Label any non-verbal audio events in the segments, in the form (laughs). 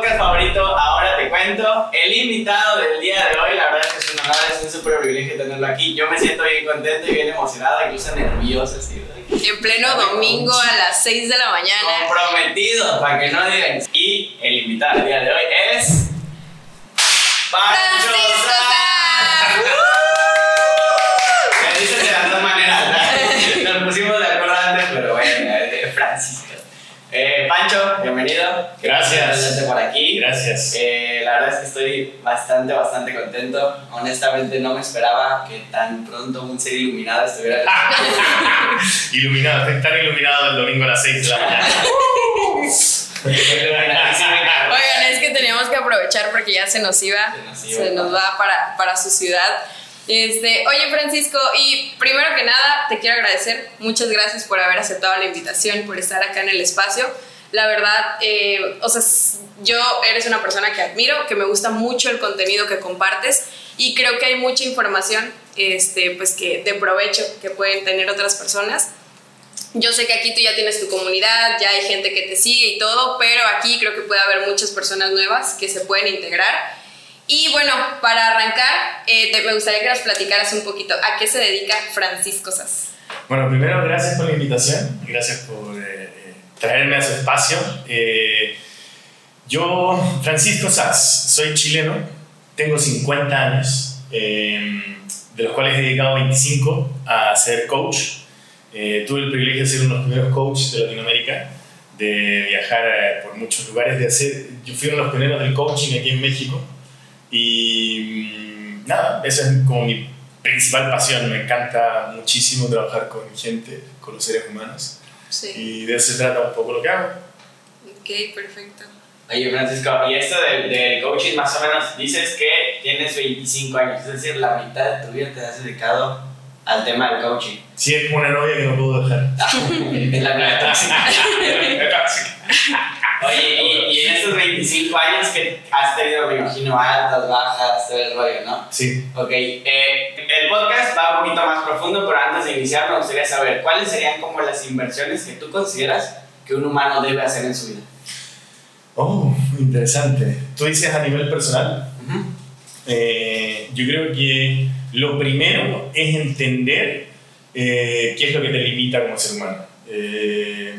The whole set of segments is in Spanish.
podcast favorito, ahora te cuento. El invitado del día de hoy, la verdad es que es un honor, es un súper privilegio tenerlo aquí. Yo me siento bien contento y bien emocionado, incluso nervioso. Así, en pleno domingo a las 6 de la mañana. Comprometido, para que no digan. Y el invitado del día de hoy es. Pancho (laughs) las dos maneras. Nos pusimos de acuerdo antes, pero bueno, Francisco. Eh, Pancho, bienvenido. Gracias. por aquí. Gracias. Eh, la verdad es que estoy bastante, bastante contento. Honestamente no me esperaba que tan pronto un ser iluminado estuviera. (laughs) iluminado, estoy tan iluminado el domingo a las 6 de la mañana. (laughs) Oigan, es que teníamos que aprovechar porque ya se nos iba, se nos, va para, para su ciudad. Este, oye Francisco, y primero que nada te quiero agradecer, muchas gracias por haber aceptado la invitación, por estar acá en el espacio. La verdad, eh, o sea, yo eres una persona que admiro, que me gusta mucho el contenido que compartes y creo que hay mucha información este, pues que de provecho que pueden tener otras personas. Yo sé que aquí tú ya tienes tu comunidad, ya hay gente que te sigue y todo, pero aquí creo que puede haber muchas personas nuevas que se pueden integrar y bueno, para arrancar, eh, me gustaría que nos platicaras un poquito a qué se dedica Francisco Sass. Bueno, primero, gracias por la invitación, gracias por eh, traerme a su espacio. yo, Francisco Sass, soy chileno, tengo 50 años, de los cuales he dedicado 25 a ser coach. tuve el privilegio de ser uno de los primeros coaches de Latinoamérica de viajar por muchos lugares, de hacer, yo fui uno de los pioneros del coaching aquí en México, y mm, nada, esa es como mi principal pasión. Me encanta muchísimo trabajar con gente, con los seres humanos. Sí. Y de eso se trata un poco lo que hago. Ok, perfecto. Oye, Francisco, y esto del, coaching, más o menos, dices que tienes 25 años, es decir, la mitad de tu vida te has dedicado al tema del coaching. Sí, es como una novia que no puedo dejar. (laughs) es la tóxica. (laughs) Oye, y, y, en estos 25 años que has tenido, me imagino, altas, bajas, todo el rollo, ¿no? Sí. Ok, eh, el podcast va un poquito más profundo, pero antes de iniciar me gustaría saber, ¿cuáles serían como las inversiones que tú consideras que un humano debe hacer en su vida? Oh, interesante. ¿Tú dices a nivel personal? eh, yo creo que lo primero es entender eh, qué es lo que te limita como ser humano. Eh,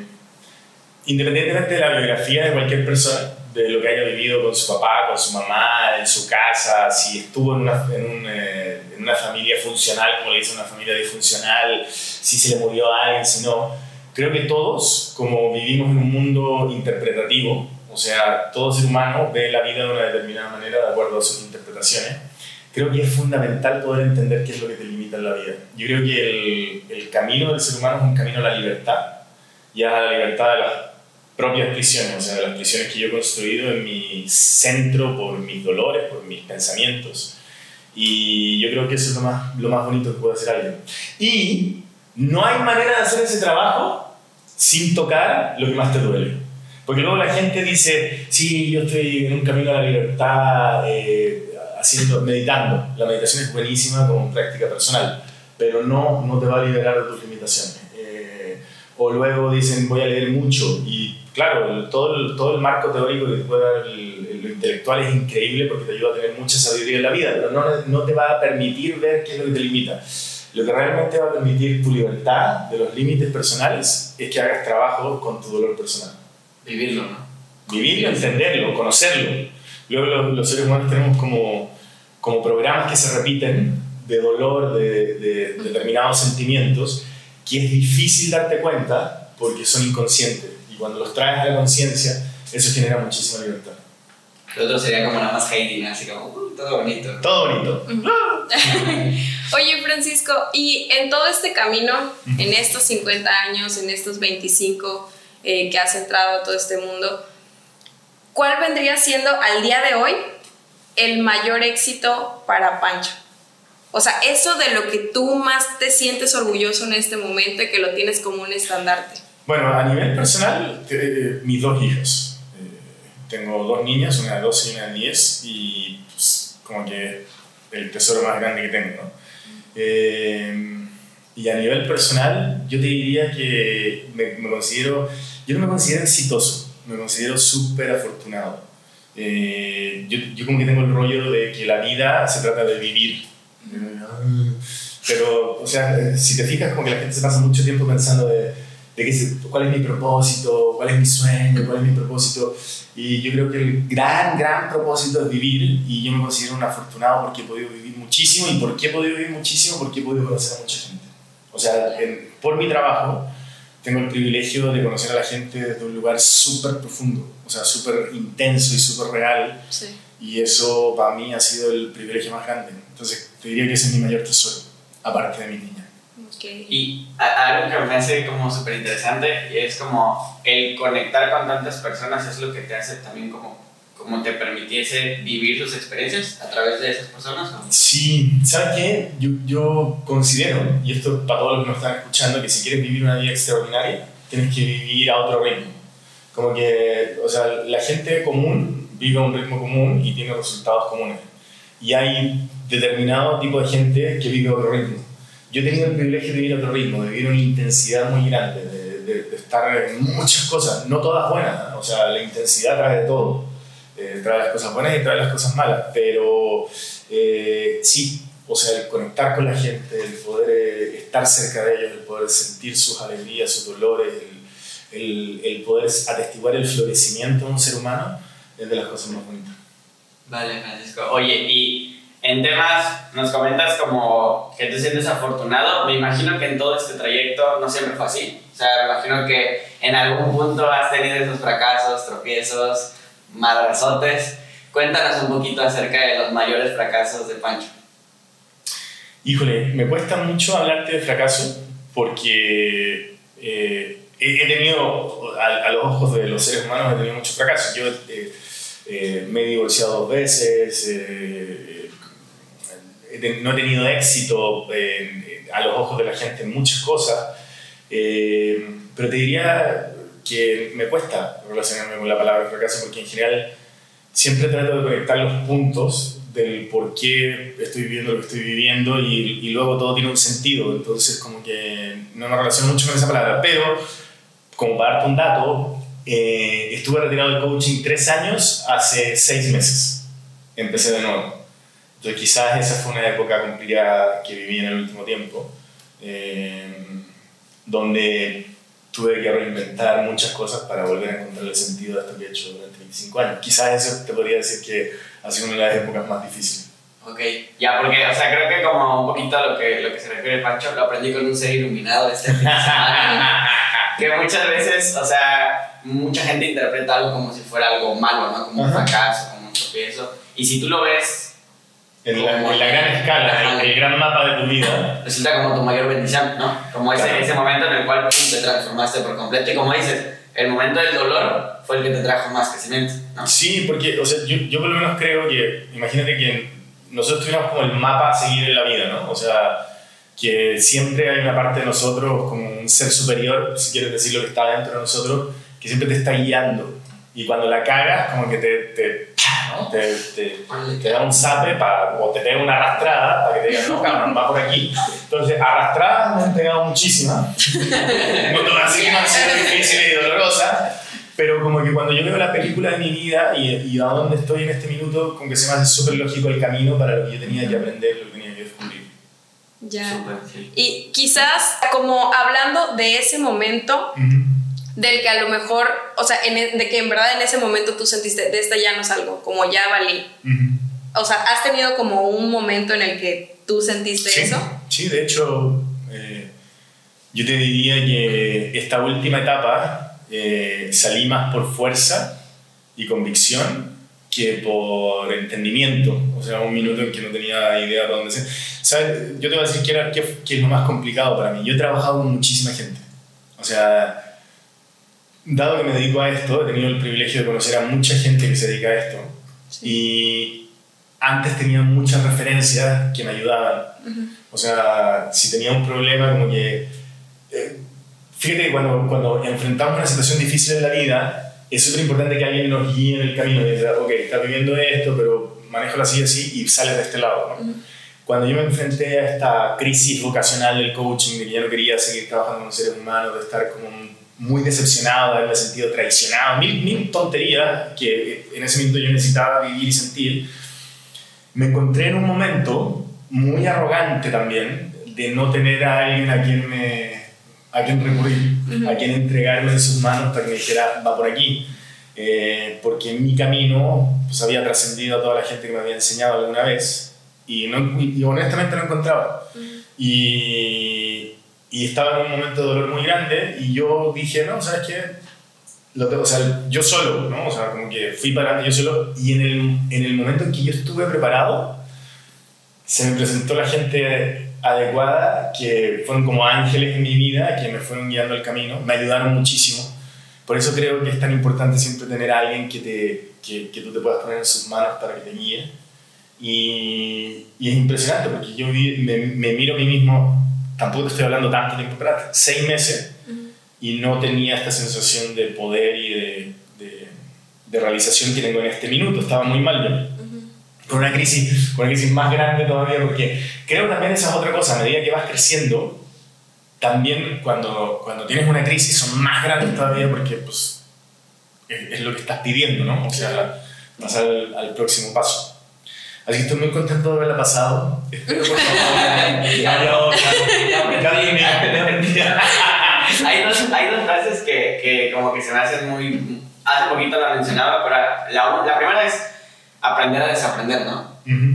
independientemente de la biografía de cualquier persona, de lo que haya vivido con su papá, con su mamá, en su casa, si estuvo en una, en, eh, en una familia funcional, como le dice una familia disfuncional, si se le murió a alguien, si no, creo que todos, como vivimos en un mundo interpretativo, o sea, todo ser humano ve la vida de una determinada manera de acuerdo a sus interpretaciones, creo que es fundamental poder entender qué es lo que te limita en la vida. Yo creo que el, el camino del ser humano es un camino a la libertad, y a la libertad de las propias prisiones, o sea, las prisiones que yo he construido en mi centro por mis dolores, por mis pensamientos. Y yo creo que eso es lo más, lo más bonito que puede hacer alguien. Y no hay manera de hacer ese trabajo sin tocar lo que más te duele. Porque luego la gente dice, sí, yo estoy en un camino a la libertad, eh, haciendo, meditando. La meditación es buenísima como práctica personal, pero no, no te va a liberar de tus limitaciones. Eh, o luego dicen, voy a leer mucho y claro, todo, el, todo el marco teórico que te puede dar lo intelectual es increíble porque te ayuda a tener mucha sabiduría en la vida, pero no, no te va a permitir ver qué es lo que te limita. Lo que realmente va a permitir tu libertad de los límites personales es que hagas trabajo con tu dolor personal. Vivirlo, ¿no? Vivirlo, entenderlo, conocerlo. Luego los, los seres humanos tenemos como, como programas que se repiten de dolor, de, de determinados sentimientos, que es difícil darte cuenta porque son inconscientes cuando los traes a la conciencia, eso genera muchísima libertad. Lo otro sería como nada más Heidi, así como uh, todo bonito. Todo bonito. (laughs) Oye, Francisco, y en todo este camino, en estos 50 años, en estos 25 eh, que has entrado a todo este mundo, ¿cuál vendría siendo al día de hoy el mayor éxito para Pancho? O sea, eso de lo que tú más te sientes orgulloso en este momento y que lo tienes como un estandarte. Bueno, a nivel personal, eh, mis dos hijos. Eh, tengo dos niñas, una de 12 y una de 10, y pues, como que el tesoro más grande que tengo, ¿no? Eh, y a nivel personal, yo te diría que me, me, considero, yo no me considero exitoso, me considero súper afortunado. Eh, yo, yo, como que tengo el rollo de que la vida se trata de vivir. Pero, o sea, si te fijas, como que la gente se pasa mucho tiempo pensando de, de qué, cuál es mi propósito, cuál es mi sueño, cuál es mi propósito. Y yo creo que el gran, gran propósito es vivir y yo me considero un afortunado porque he podido vivir muchísimo. ¿Y por qué he podido vivir muchísimo? Porque he podido conocer a mucha gente. O sea, por mi trabajo tengo el privilegio de conocer a la gente desde un lugar súper profundo, o sea, súper intenso y súper real. Sí. Y eso para mí ha sido el privilegio más grande. Entonces, te diría que ese es mi mayor tesoro, aparte de mi niña. Okay. Y algo que me hace como súper interesante es como el conectar con tantas personas es lo que te hace también como como te permitiese vivir tus experiencias a través de esas personas? Sí, ¿sabes qué? Yo, yo considero, y esto para todos los que nos están escuchando, que si quieres vivir una vida extraordinaria, tienes que vivir a otro ritmo. Como que, o sea, la gente común vive a un ritmo común y tiene resultados comunes. Y hay determinado tipo de gente que vive a otro ritmo. Yo he tenido el privilegio de vivir otro ritmo, de vivir una intensidad muy grande, de, estar en muchas cosas, no todas buenas, o sea, la intensidad trae todo eh, trae las cosas buenas y trae las cosas malas, pero eh, sí, o sea, el conectar con la gente, el poder eh, estar cerca de ellos, el poder sentir sus alegrías, sus dolores, el, el, el, poder atestiguar el florecimiento de un ser humano es de las cosas más bonitas. Vale, Francisco. Oye, y en temas, nos comentas como que te sientes afortunado. Me imagino que en todo este trayecto no siempre fue así. O sea, me imagino que en algún punto has tenido esos fracasos, tropiezos, madrazotes. Cuéntanos un poquito acerca de los mayores fracasos de Pancho. Híjole, me cuesta mucho hablarte de fracaso porque eh, he, tenido, a, los ojos de los seres humanos, he tenido muchos fracasos. Yo eh, eh, me he divorciado dos veces, no he tenido éxito a los ojos de la gente en muchas cosas, pero te diría que me cuesta relacionarme con la palabra fracaso porque en general siempre trato de conectar los puntos del por qué estoy viviendo lo que estoy viviendo y, y, luego todo tiene un sentido, entonces como que no me relaciono mucho con esa palabra, pero como para darte un dato, eh, estuve retirado del coaching tres años hace seis meses, empecé de nuevo, entonces quizás esa fue una época complicada que viví en el último tiempo, eh, donde tuve que reinventar muchas cosas para volver a encontrar el sentido de esto que he hecho durante 25 años. Quizás eso te podría decir que ha sido una de las épocas más difíciles. Ok, ya, porque, o sea, creo que como un poquito a lo que, lo que se refiere Pancho, lo aprendí con un ser iluminado este fin de semana. (laughs) que muchas veces, o sea, mucha gente interpreta algo como si fuera algo malo, ¿no? Como un fracaso, como un tropiezo. Y si tú lo ves en la, en la, gran escala, el, el, gran mapa de tu vida. Resulta como tu mayor bendición, ¿no? Como ese, claro. ese momento en el cual te transformaste por completo. Y como dices, el momento del dolor fue el que te trajo más crecimiento, ¿no? Sí, porque, o sea, yo, yo por lo menos creo que, imagínate que nosotros tuviéramos como el mapa a seguir en la vida, ¿no? O sea, que siempre hay una parte de nosotros, como un ser superior, si quieres decir lo que está dentro de nosotros, que siempre te está guiando. Y cuando la cagas, como que te, te ¿no? te, te, te, da un zape para, o te pega una arrastrada para que te digan, no, cabrón, va por aquí. Entonces, arrastradas me han pegado muchísimas. (laughs) no te voy a decir que no han sido difíciles y dolorosas, pero como que cuando yo veo la película de mi vida y, y a dónde estoy en este minuto, como que se me hace súper lógico el camino para lo que yo tenía que aprender, lo que tenía que descubrir. Ya. Super, sí. Y quizás, como hablando de ese momento, uh -huh del que a lo mejor, o sea, en, de que en verdad en ese momento tú sentiste, de esta ya no salgo, como ya valí. Uh -huh. O sea, ¿has tenido como un momento en el que tú sentiste sí, eso? Sí, de hecho, eh, yo te diría que esta última etapa eh, salí más por fuerza y convicción que por entendimiento. O sea, un minuto en que no tenía idea de dónde ser. ¿Sabes? Yo te voy a decir qué, era, qué, qué es lo más complicado para mí. Yo he trabajado con muchísima gente. O sea, dado que me dedico a esto, he tenido el privilegio de conocer a mucha gente que se dedica a esto. Sí. Y antes tenía muchas referencias que me ayudaban. Uh -huh. O sea, si tenía un problema, como que. Eh, fíjate que cuando, cuando enfrentamos una situación difícil en la vida, es súper importante que alguien nos guíe en el camino y diga, ok, estás viviendo esto, pero manejo así y así y sales de este lado. ¿no? Uh -huh. Cuando yo me enfrenté a esta crisis vocacional del coaching, de que ya no quería seguir trabajando con seres humanos, de estar como un muy decepcionado de haberme sentido traicionado, mil, mil tonterías que en ese momento yo necesitaba vivir y sentir, me encontré en un momento muy arrogante también de no tener a alguien a quien me a quien recurrir, a quien entregarme en sus manos para que me dijera, va por aquí. Eh, porque en mi camino pues, había trascendido a toda la gente que me había enseñado alguna vez y, no, y honestamente no encontraba. y, y, estaba en un momento de dolor muy grande y yo dije, no, ¿sabes qué? Lo tengo, o sea, yo solo, ¿no? O sea, como que fui para yo solo y en el, en el momento en que yo estuve preparado, se me presentó la gente adecuada, que fueron como ángeles en mi vida, que me fueron guiando el camino, me ayudaron muchísimo. Por eso creo que es tan importante siempre tener a alguien que, te, que, que tú te puedas poner en sus manos para que te guíe. Y, y es impresionante porque yo me, me, miro a mí mismo, tampoco te estoy hablando tanto tiempo atrás, seis meses, y no tenía esta sensación de poder y de, de, de, realización que tengo en este minuto. Estaba muy mal yo con una crisis, con una crisis más grande todavía, porque creo también esa es otra cosa, a medida que vas creciendo, también cuando, cuando tienes una crisis son más grandes todavía porque pues, es, lo que estás pidiendo, ¿no? O sea, pasar al, al, próximo paso. Así que estoy muy contento de haberla pasado. Espero por favor. hay, dos, hay dos frases que, que como que se me hacen muy... Hace poquito la mencionaba, pero la, la primera es aprender a desaprender, ¿no?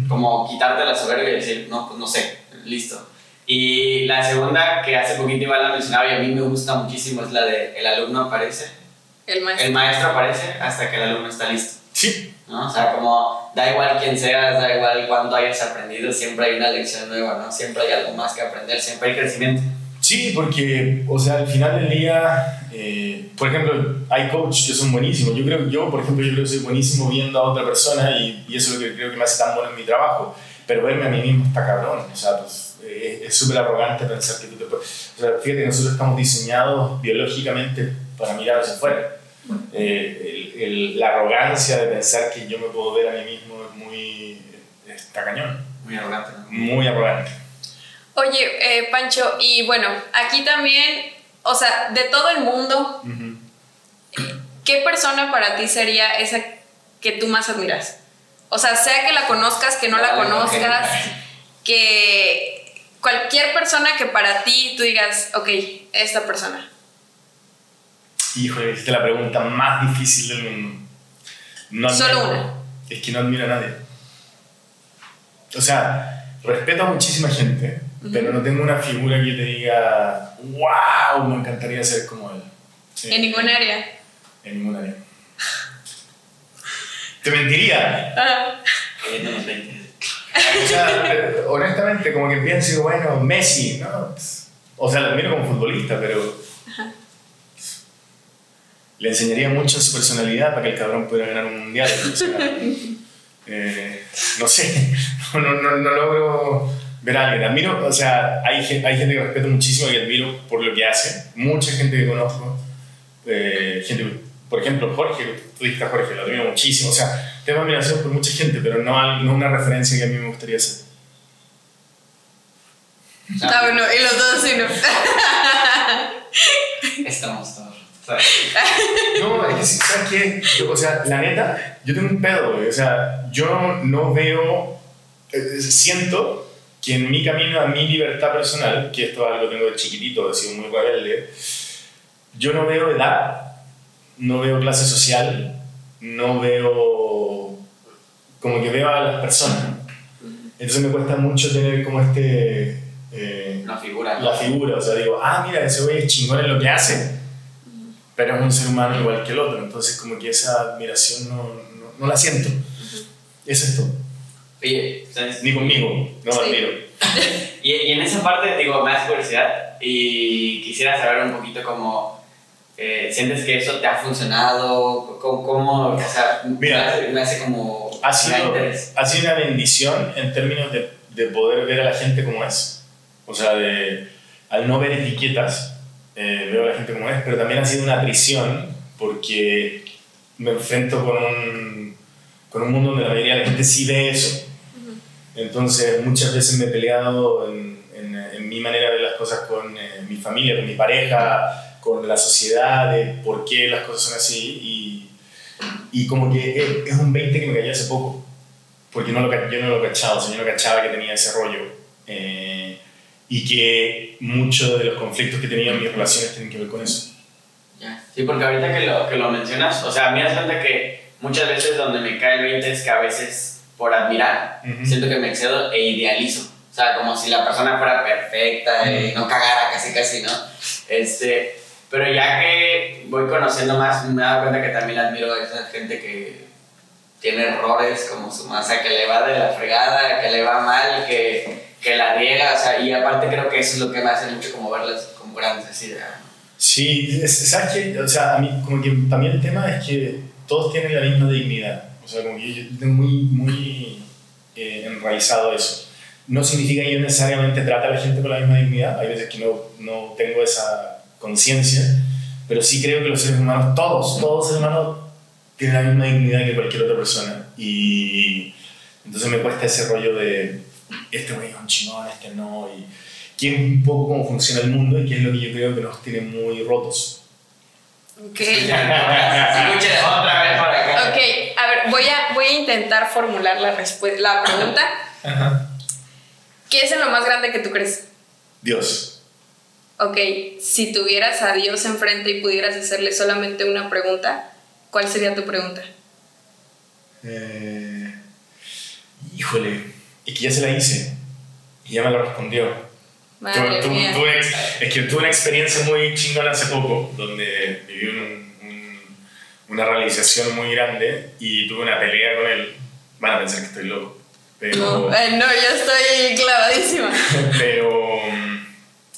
Como quitarte la soberbia y decir, no, pues no sé, listo. Y la segunda, que hace poquito igual la mencionaba y a mí me gusta muchísimo, es la de el alumno aparece. El maestro. El maestro aparece hasta que el alumno está listo. Sí. ¿no? O sea, como da igual quién seas, da igual cuánto hayas aprendido, siempre hay una lección nueva, ¿no? Siempre hay algo más que aprender, siempre hay crecimiento. Sí, porque, o sea, al final del día, eh, por ejemplo, hay coaches que son buenísimos. Yo creo, yo, por ejemplo, yo creo que soy buenísimo viendo a otra persona y, y eso es lo que creo que me hace tan bueno en mi trabajo. Pero verme a mí mismo está cabrón. O sea, pues, eh, es súper arrogante pensar que tú te puedes... O sea, fíjate que nosotros estamos diseñados biológicamente para mirar hacia afuera. Eh, el, el, la arrogancia de pensar que yo me puedo ver a mí mismo es muy... está cañón. Muy arrogante. ¿no? Muy arrogante. Oye, eh, Pancho, y bueno, aquí también, o sea, de todo el mundo, uh -huh. ¿qué persona para ti sería esa que tú más admiras? O sea, sea que la conozcas, que no la conozcas, que cualquier persona que para ti tú digas, ok, esta persona. Híjole, es la pregunta más difícil del mundo. No Solo una. Es que no admiro a nadie. O sea, respeto a muchísima gente, uh -huh. pero no tengo una figura que te diga, wow, me encantaría ser como él. Sí. ¿En ningún área? En ningún área. te mentiría. Ah. o sea, honestamente, como que pienso, bueno, Messi, ¿no? O sea, lo admiro como futbolista, pero. Le enseñaría mucho su personalidad para que el cabrón pudiera ganar un mundial. O sea, (laughs) eh, no sé, (laughs) no, no, no, no, logro ver a alguien. Admiro, o sea, hay, hay gente que respeto muchísimo y admiro por lo que hace. Mucha gente que conozco. Eh, gente, por ejemplo, Jorge, tú dijiste a Jorge, lo admiro muchísimo. O sea, tengo admiración por mucha gente, pero no, no una referencia que a mí me gustaría ser. Ah, bueno, y los dos sí no. Estamos todos. (laughs) No, es que, ¿sabes qué? Yo, o sea, la neta, yo tengo un pedo, güey. O sea, yo no veo. Eh, siento que en mi camino a mi libertad personal, que esto es algo que tengo de chiquitito, he sido muy rebelde, yo no veo edad, no veo clase social, no veo. como que veo a las personas. Entonces me cuesta mucho tener como este. Eh, la figura. La figura, o sea, digo, ah, mira, ese güey es chingón en lo que hace pero es un ser humano igual que el otro, entonces como que esa admiración no, no, no la siento. Uh -huh. Eso es todo. Oye, ¿sabes? Ni conmigo, no sí. admiro. (laughs) y, y, en esa parte, digo, me hace curiosidad y quisiera saber un poquito cómo eh, sientes que eso te ha funcionado, cómo, cómo o sea, Mira, me, hace, me hace como... Ha sido, ha sido una bendición en términos de, de poder ver a la gente como es. O sea, de, al no ver etiquetas, eh, veo a la gente como es, pero también ha sido una prisión porque me enfrento con un, con un mundo donde la mayoría de la gente sí ve eso. Entonces muchas veces me he peleado en, en, en, mi manera de ver las cosas con eh, mi familia, con mi pareja, con la sociedad, de por qué las cosas son así, y, y como que es, es un 20 que me cayó hace poco, porque no lo, yo no lo cachaba, o sea, yo no cachaba que tenía ese rollo, eh, y que muchos de los conflictos que tenía en mis relaciones tienen que ver con eso. Ya. Sí, porque ahorita que lo, que lo mencionas, o sea, a mí me cuenta que muchas veces donde me cae el 20 es que a veces por admirar, Ujú. siento que me excedo e idealizo. O sea, como si la persona fuera perfecta y no cagara casi casi, ¿no? Este, pero ya que voy conociendo más, me he dado cuenta que también admiro a esa gente que tiene errores como su masa, que le va de la fregada, que le va mal, que, que la riega, o sea, y aparte creo que eso es lo que me hace mucho como verlas como grandes, así de, ah, Sí, es- ¿sabes qué? O sea, a mí, como que mí el tema es que todos tienen la misma dignidad. O sea, como que yo, yo tengo muy, muy eh, enraizado eso. No significa que yo necesariamente trate a la gente con la misma dignidad. Hay veces que no, no tengo esa conciencia, pero sí creo que los seres humanos, todos, todos seres humanos tienen la misma dignidad que cualquier otra persona. Y entonces me cuesta ese rollo de este güey es un chingón, este no. Y, que es un poco cómo funciona el mundo y que es lo que yo creo que nos tiene muy rotos. Ok. Otra vez por acá. Ok, a ver, voy a, voy a intentar formular la, respu- la pregunta. Ajá. ¿Qué es en lo más grande que tú crees? Dios. Ok, si tuvieras a Dios enfrente y pudieras hacerle solamente una pregunta, ¿cuál sería tu pregunta? Eh, híjole, es que ya se la hice y ya me lo respondió. Madre Tuve- tuve- mía. tuve una ex- es que tuve una experiencia muy chingona hace poco, donde viví un- un- una realización muy grande y tuve una pelea con él. Van a pensar que estoy loco, pero, No, eh, no, yo estoy clavadísima. (laughs) pero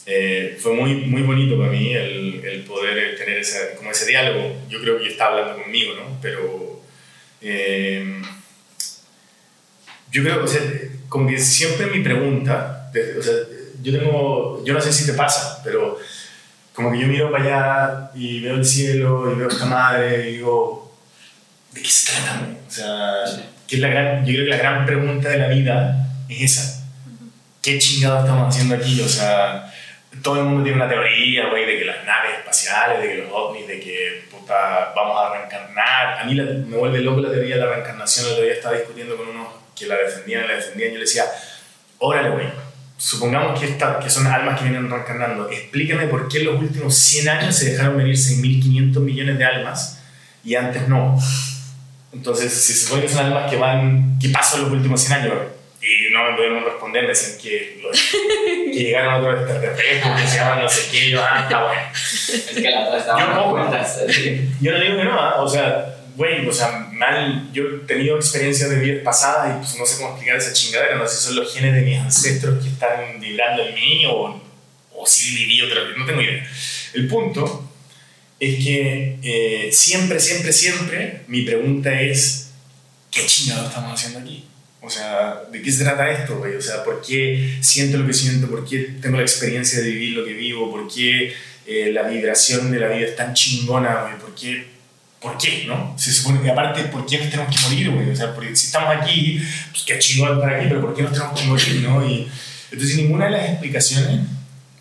eh, fue muy, muy bonito para mí el, el poder tener ese, como ese diálogo. Yo creo que él estaba hablando conmigo, ¿no? Pero eh, yo creo, o sea, como que siempre mi pregunta, o sea, yo tengo, yo no sé si te pasa, pero como que yo miro para allá y veo el cielo y veo esta madre y digo, ¿de qué se trata? O sea, Sí. ¿qué es la gran, yo creo que la gran pregunta de la vida es esa. ¿Qué chingados estamos haciendo aquí? O sea, todo el mundo tiene una teoría, güey, de que las naves espaciales, de que los ovnis, de que puta, vamos a reencarnar. A mí la- me vuelve loco la teoría de la reencarnación. El otro día estaba discutiendo con unos que la defendían la defendían. Yo le decía, órale, güey, supongamos que, esta, que son almas que vienen reencarnando. Explícame por qué en los últimos 100 años se dejaron venir 6.500 millones de almas y antes no. Entonces, si se supone que son almas que van, ¿qué pasó en los últimos 100 años? Y no me pudieron responder, decían que, los- que llegaron otros extraterrestres, que se llaman no sé qué, y yo, ah, está bueno. Es que la otra estaba Yo vueltas. Yo no digo que no, ¿ah? o sea, güey, o sea, mal, yo he tenido experiencias de vidas pasadas y pues no sé cómo explicar esa chingadera, no sé si son los genes de mis ancestros que están vibrando en mí o, o si viví otra vez, no tengo idea. El punto es que eh, siempre, siempre, siempre mi pregunta es, ¿qué chingado estamos haciendo aquí? O sea, ¿de qué se trata esto, güey? O sea, ¿por qué siento lo que siento? ¿Por qué tengo la experiencia de vivir lo que vivo? ¿Por qué eh, la vibración de la vida es tan chingona, güey? ¿Por qué? ¿Por qué, no? Se supone que aparte, ¿por qué nos tenemos que morir, güey? O sea, porque si estamos aquí, pues qué chingón estar aquí, pero ¿por qué nos tenemos que morir, no? Y entonces ninguna de las explicaciones,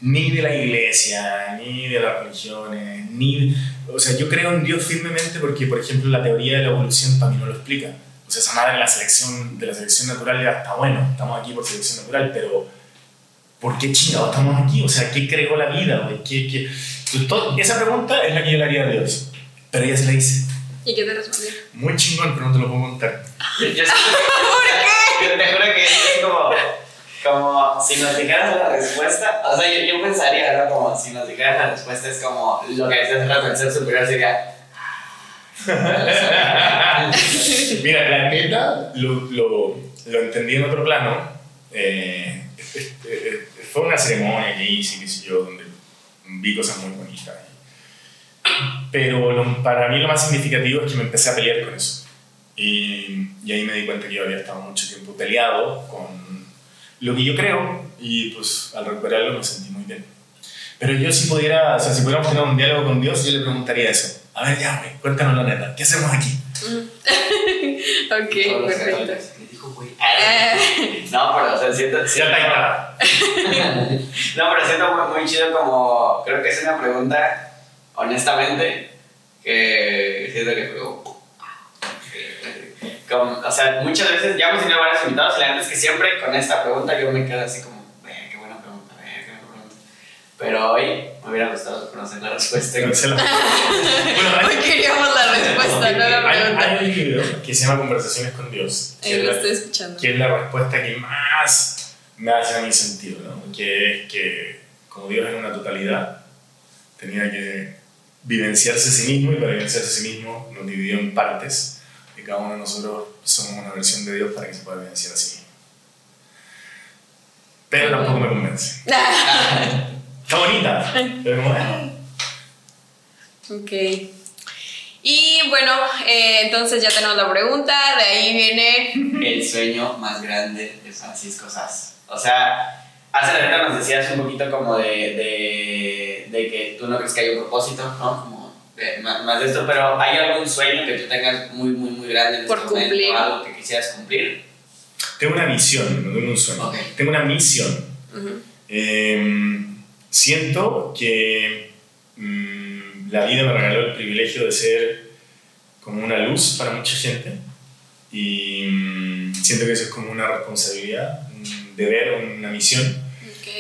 ni de la iglesia, ni de las religiones, ni... O sea, yo creo en Dios firmemente porque, por ejemplo, la teoría de la evolución mí no lo explica. O sea, esa madre de la selección, de la selección natural ya está bueno, estamos aquí por selección natural, pero ¿por qué chingados estamos aquí? O sea, ¿qué creó la vida? ¿Qué, qué? Entonces, todo- esa pregunta es la que yo le haría a Dios, pero ella se la hice. ¿Y qué te respondió? Muy chingón, pero no te lo puedo contar. Yo, yo siento que- (laughs) Yo te juro que es como, como si nos dijeras la respuesta. O sea, yo, yo pensaría, ¿no? Como si nos dijeras la respuesta, es como lo que decías rato, el ser superior sería. (laughs) Mira, la neta lo, lo, lo entendí en otro plano. Eh, fue una ceremonia que hice, qué sé yo, donde vi cosas muy bonitas. Pero lo- para mí lo más significativo es que me empecé a pelear con eso. Y, y ahí me di cuenta que yo había estado mucho tiempo peleado con lo que yo creo y pues al recuperarlo me sentí muy bien. Pero yo si pudiera, o sea, si pudiéramos tener un diálogo con Dios, yo le preguntaría eso. A ver, ya, güey, cuéntanos la neta, ¿qué hacemos aquí? (laughs) Ok, todos los perfecto. católicos. Le dijo, güey. Eh, (laughs) No, pero o sea, siento. Ya siento está (laughs) no, pero siento muy, muy chido como. Creo que es una pregunta honestamente, que siento que fue como, o sea, muchas veces ya hemos tenido varios invitados y la verdad es que siempre con esta pregunta yo me quedo así como, qué buena pregunta, qué buena pregunta. Pero hoy me hubiera gustado conocer la respuesta. bueno, hoy queríamos la respuesta, no la pregunta. Hay, un libro que se llama Conversaciones con Dios. Que, lo estoy escuchando. Que es la respuesta que más me hace a mi sentido, ¿no? Que es que como Dios era una totalidad, tenía que vivenciarse a sí mismo y para vivenciarse a sí mismo nos dividió en partes y cada uno de nosotros somos una versión de Dios para que se pueda vivenciar a sí mismo. Pero tampoco me convence. (laughs) Está bonita, pero bueno. Ok. Y bueno, eh, entonces ya tenemos la pregunta, de ahí viene... El sueño más grande de Francisco Sass. O sea, hace la nos decías un poquito como de, de, de, que tú no crees que hay un propósito, ¿no? Como más, de esto, pero ¿hay algún sueño que tú tengas muy, muy, muy grande en Por este cumplir. Momento, algo que quisieras cumplir? Tengo una misión, no tengo un sueño. Tengo una misión. Em, siento que mm, la vida me regaló el privilegio de ser como una luz para mucha gente y mm, siento que eso es como una responsabilidad, un deber, una misión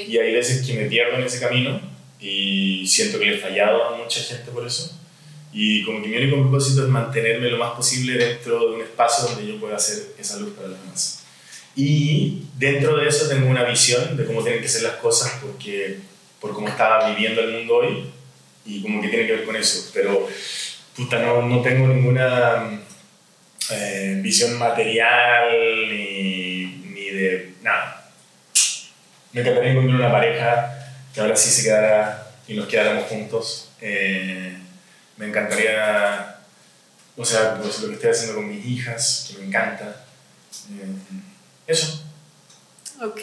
y hay veces que me pierdo en ese camino y siento que le he fallado a mucha gente por eso. Y como que mi único propósito es mantenerme lo más posible dentro de un espacio donde yo pueda hacer esa luz para los demás. Y dentro de eso tengo una visión de cómo tienen que ser las cosas porque, por cómo estaba viviendo el mundo hoy y como que tiene que ver con eso. Pero, puta, no, no tengo ninguna eh, visión material ni, ni de nada me encantaría encontrar una pareja que ahora sí se quedara y nos quedáramos juntos. Eh, me encantaría, o sea, pues, lo que estoy haciendo con mis hijas, que me encanta. Eh, eso. Ok.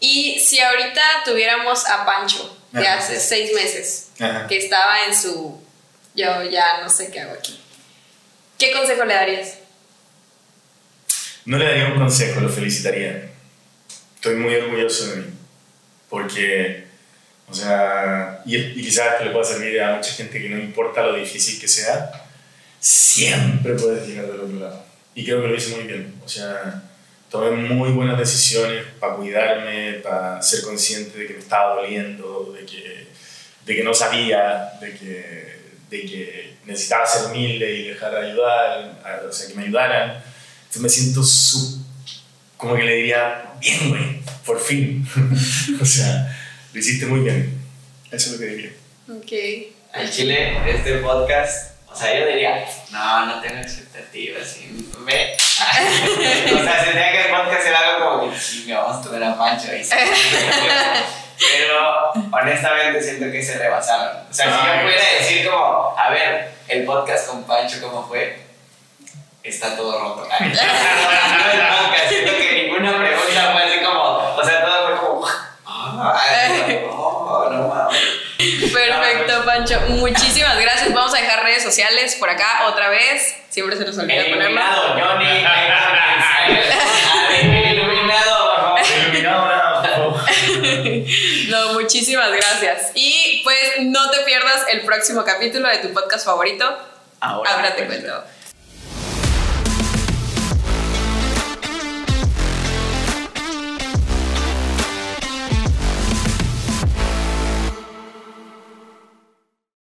Y si ahorita tuviéramos a Pancho, de hace seis meses, que estaba en su... Yo ya no sé qué hago aquí. ¿Qué consejo le darías? No le daría un consejo, lo felicitaría estoy muy orgulloso de mí. Porque, o sea, y, quizás que le pueda servir a mucha gente que no importa lo difícil que sea, siempre puedes llegar del otro lado. Y creo que lo hice muy bien. O sea, tomé muy buenas decisiones para cuidarme, para ser consciente de que me estaba doliendo, de que, de que no sabía, de que, de que necesitaba ser humilde y dejar de ayudar, o sea, que me ayudaran. Entonces me siento como que le diría, bien, güey, por fin. (laughs) o sea, lo hiciste muy bien. Eso es lo que diría. Ok. Al Chile, este podcast, o sea, yo diría, no, no tengo expectativas. ve. (laughs) o sea, tendría que el podcast era algo como que, chinga, vamos a tomar a Pancho ahí. Pero honestamente siento que se rebasaron. O sea, si yo pudiera decir como, a ver, el podcast con Pancho, ¿cómo fue? Está todo roto. (laughs) siento que ninguna pregunta fue así como, o sea, todo fue como, oh, no mames. Perfecto, Pancho. Muchísimas gracias. Vamos a dejar redes sociales por acá otra vez. Siempre se nos olvida ponerlo. Iluminado, Johnny. Iluminado, Iluminado, No, muchísimas gracias. Y pues no te pierdas el próximo capítulo de tu podcast favorito. Ahora, Ahora te cuento.